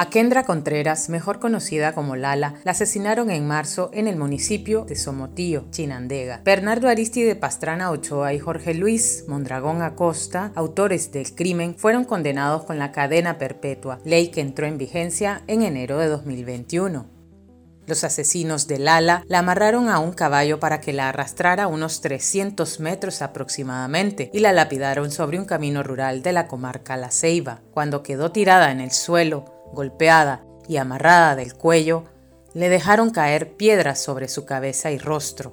A Kendra Contreras, mejor conocida como Lala, la asesinaron en marzo en el municipio de Somotío, Chinandega. Bernardo Aristide Pastrana Ochoa y Jorge Luis Mondragón Acosta, autores del crimen, fueron condenados con la cadena perpetua, ley que entró en vigencia en enero de 2021. Los asesinos de Lala la amarraron a un caballo para que la arrastrara unos 300 metros aproximadamente y la lapidaron sobre un camino rural de la comarca La Ceiba. Cuando quedó tirada en el suelo, golpeada y amarrada del cuello, le dejaron caer piedras sobre su cabeza y rostro.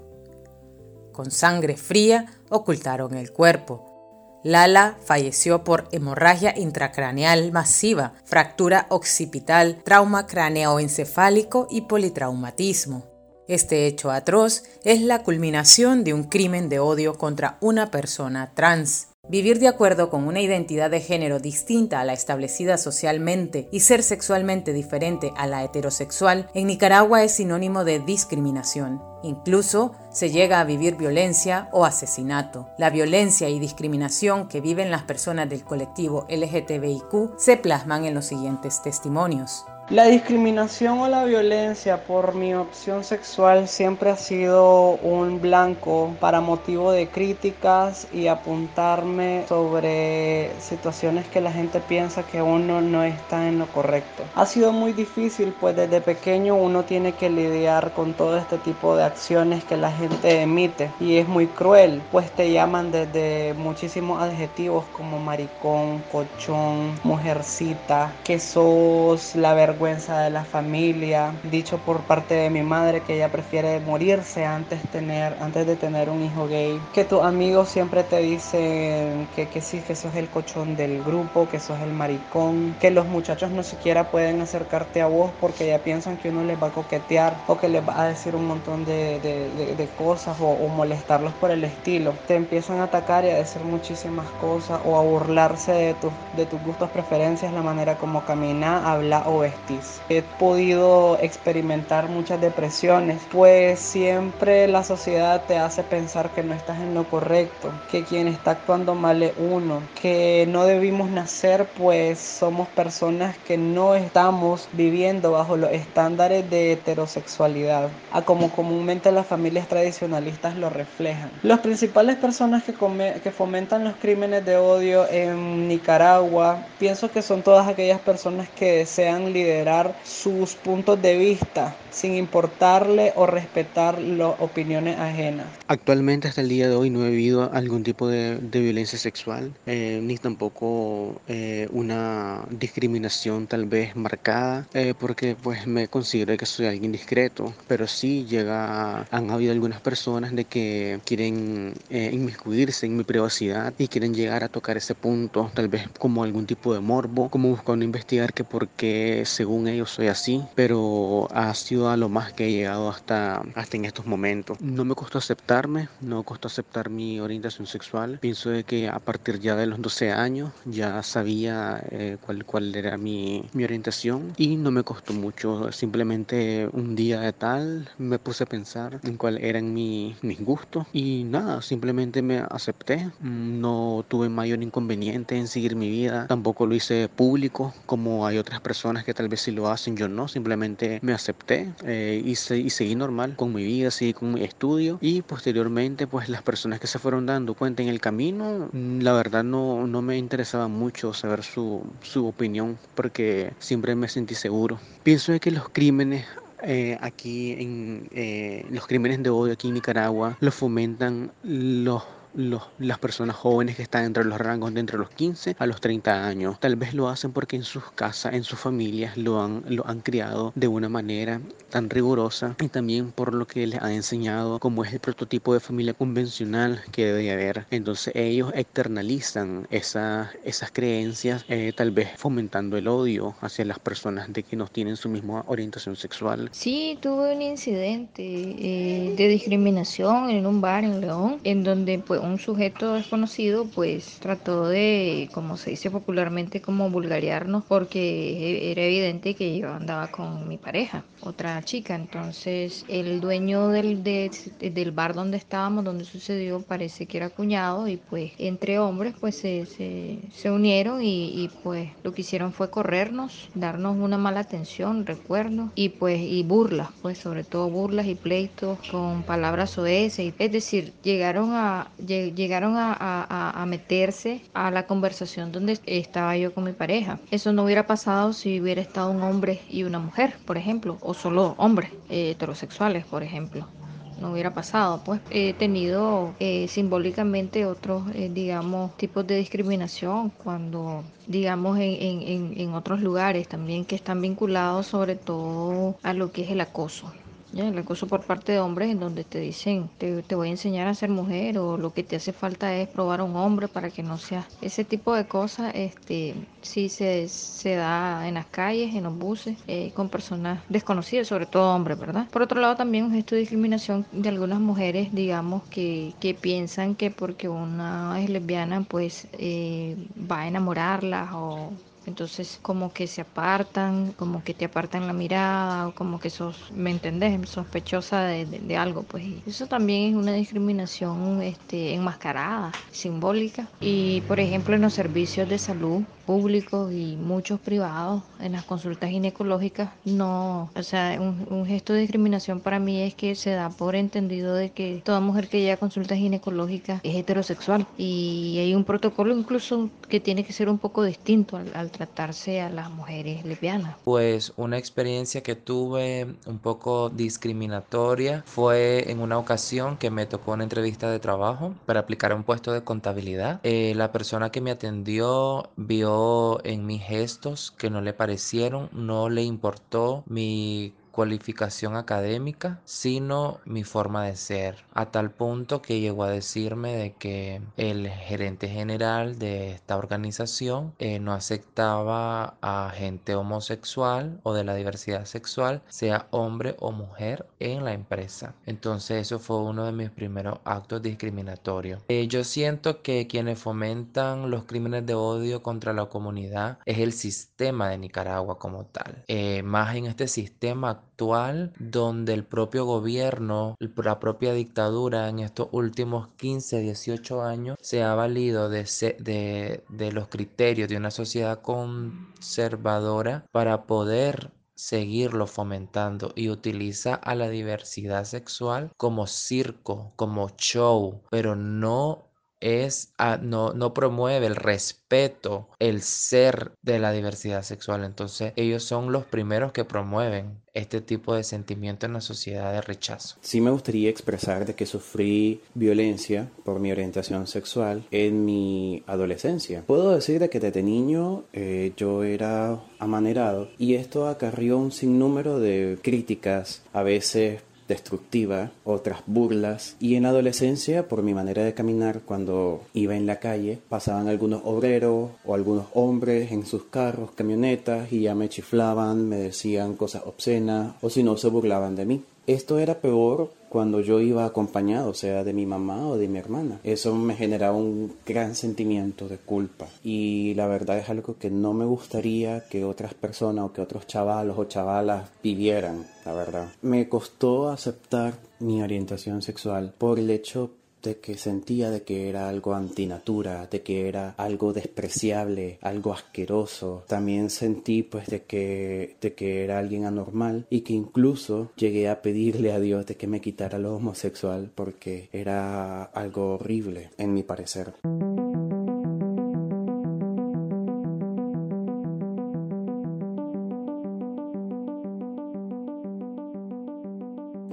Con sangre fría ocultaron el cuerpo. Lala falleció por hemorragia intracraneal masiva, fractura occipital, trauma craneoencefálico y politraumatismo. Este hecho atroz es la culminación de un crimen de odio contra una persona trans. Vivir de acuerdo con una identidad de género distinta a la establecida socialmente y ser sexualmente diferente a la heterosexual en Nicaragua es sinónimo de discriminación. Incluso se llega a vivir violencia o asesinato. La violencia y discriminación que viven las personas del colectivo LGTBIQ se plasman en los siguientes testimonios. La discriminación o la violencia por mi opción sexual siempre ha sido un blanco para motivo de críticas y apuntarme sobre situaciones que la gente piensa que uno no está en lo correcto. Ha sido muy difícil pues desde pequeño uno tiene que lidiar con todo este tipo de acciones que la gente emite y es muy cruel pues te llaman desde muchísimos adjetivos como maricón, cochón, mujercita, que sos la verdad vergüenza de la familia, dicho por parte de mi madre que ella prefiere morirse antes, tener, antes de tener un hijo gay, que tus amigos siempre te dicen que, que sí, que sos el cochón del grupo, que sos el maricón, que los muchachos no siquiera pueden acercarte a vos porque ya piensan que uno les va a coquetear o que les va a decir un montón de, de, de, cosas o, molestarlos por el estilo. Te empiezan a atacar y a decir muchísimas cosas o a burlarse de, tus de tus gustos, preferencias, la manera como camina, habla o vestir He podido experimentar muchas depresiones, pues siempre la sociedad te hace pensar que no estás en lo correcto, que quien está actuando mal es uno, que no debimos nacer pues somos personas que no estamos viviendo bajo los estándares de heterosexualidad, a como comúnmente las familias tradicionalistas lo reflejan. Las principales personas que, que fomentan los crímenes de odio en Nicaragua, pienso que son todas aquellas personas que desean liderar sus puntos de vista sin importarle o respetar las opiniones ajenas. Actualmente hasta el día de hoy no he vivido algún tipo de, violencia sexual, eh, ni tampoco eh, una discriminación tal vez marcada, eh, porque pues me considero que soy alguien discreto, pero sí llega, han habido algunas personas de que quieren inmiscuirse en mi privacidad y quieren llegar a tocar ese punto, tal vez como algún tipo de morbo, como buscando investigar que por qué según ellos soy así, pero ha sido a lo más que he llegado hasta, hasta en estos momentos. No me costó aceptarme, no costó aceptar mi orientación sexual. Pienso de que a partir ya de los 12 años ya sabía eh, cuál, cuál era mi, mi orientación y no me costó mucho. Simplemente un día de tal me puse a pensar en cuál eran mi, mis gustos y nada, simplemente me acepté. No tuve mayor inconveniente en seguir mi vida. Tampoco lo hice público como hay otras personas que tal vez si lo hacen, yo no. Simplemente me acepté eh, y, seguí normal con mi vida, seguí con mi estudio y posteriormente pues las personas que se fueron dando cuenta en el camino, mm, la verdad no, no me interesaba mucho saber su, su opinión porque siempre me sentí seguro. Pienso que los crímenes eh, aquí en eh, los crímenes de odio aquí en Nicaragua los fomentan los las personas jóvenes que están entre los rangos de entre los 15 a los 30 años. Tal vez lo hacen porque en sus casas, en sus familias, lo han, lo han criado de una manera tan rigurosa y también por lo que les han enseñado como es el prototipo de familia convencional que debe haber. Entonces ellos externalizan esas, esas creencias, eh, tal vez fomentando el odio hacia las personas de que no tienen su misma orientación sexual. Sí, tuve un incidente eh, de discriminación en un bar en León, en donde pues un sujeto desconocido pues trató de, como se dice popularmente, como vulgarearnos porque era evidente que yo andaba con mi pareja, otra chica. Entonces el dueño del, del bar donde estábamos, donde sucedió, parece que era cuñado y pues entre hombres pues se, se, unieron y, y, pues lo que hicieron fue corrernos, darnos una mala atención, recuerdo, y pues y burlas, pues sobre todo burlas y pleitos con palabras soeces. Es decir, llegaron a, a, a meterse a la conversación donde estaba yo con mi pareja. Eso no hubiera pasado si hubiera estado un hombre y una mujer, por ejemplo, o solo hombres eh, heterosexuales, por ejemplo no hubiera pasado. Pues he tenido eh, simbólicamente otros, eh, digamos, tipos de discriminación cuando, digamos, en, en, en otros lugares también que están vinculados sobre todo a lo que es el acoso. El acoso por parte de hombres en donde te dicen, te, voy a enseñar a ser mujer o lo que te hace falta es probar a un hombre para que no seas. Ese tipo de cosas este, sí se, se da en las calles, en los buses, eh, con personas desconocidas, sobre todo hombres, ¿verdad? Por otro lado, también un gesto discriminación de algunas mujeres, digamos, que, que piensan que porque una es lesbiana, pues eh, va a enamorarlas o entonces como que se apartan, como que te apartan la mirada, o como que sos, ¿me entendés? Sospechosa de, de, algo, pues eso también es una discriminación este, enmascarada, simbólica. Y por ejemplo en los servicios de salud públicos y muchos privados, en las consultas ginecológicas, no, o sea, un, un gesto de discriminación para mí es que se da por entendido de que toda mujer que llega a consultas ginecológicas es heterosexual y hay un protocolo incluso que tiene que ser un poco distinto al, al tratarse a las mujeres lesbianas? Pues una experiencia que tuve un poco discriminatoria fue en una ocasión que me tocó una entrevista de trabajo para aplicar un puesto de contabilidad. Eh, la persona que me atendió vio en mis gestos que no le parecieron, no le importó mi cualificación académica, sino mi forma de ser, a tal punto que llegó a decirme de que el gerente general de esta organización eh, no aceptaba a gente homosexual o de la diversidad sexual, sea hombre o mujer, en la empresa. Entonces eso fue uno de mis primeros actos discriminatorios. Eh, yo siento que quienes fomentan los crímenes de odio contra la comunidad es el sistema de Nicaragua como tal. Eh, más en este sistema actual donde el propio gobierno, la propia dictadura en estos últimos 15, 18 años se ha valido de, de, de los criterios de una sociedad conservadora para poder seguirlo fomentando y utiliza a la diversidad sexual como circo, como show, pero no es no, no promueve el respeto, el ser de la diversidad sexual. Entonces ellos son los primeros que promueven este tipo de sentimiento en la sociedad de rechazo. Sí me gustaría expresar de que sufrí violencia por mi orientación sexual en mi adolescencia. Puedo decir de que desde niño eh, yo era amanerado y esto acarrió un sinnúmero de críticas, a veces destructiva, otras burlas y en adolescencia por mi manera de caminar cuando iba en la calle pasaban algunos obreros o algunos hombres en sus carros, camionetas y ya me chiflaban, me decían cosas obscenas o si no se burlaban de mí. Esto era peor cuando yo iba acompañado, sea de mi mamá o de mi hermana. Eso me generaba un gran sentimiento de culpa. Y la verdad es algo que no me gustaría que otras personas o que otros chavalos o chavalas vivieran, la verdad. Me costó aceptar mi orientación sexual por el hecho de que sentía de que era algo antinatura, de que era algo despreciable, algo asqueroso. También sentí pues de que, de que era alguien anormal y que incluso llegué a pedirle a Dios de que me quitara lo homosexual porque era algo horrible en mi parecer.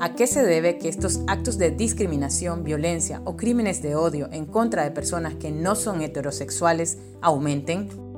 ¿A qué se debe que estos actos de discriminación, violencia o crímenes de odio en contra de personas que no son heterosexuales aumenten?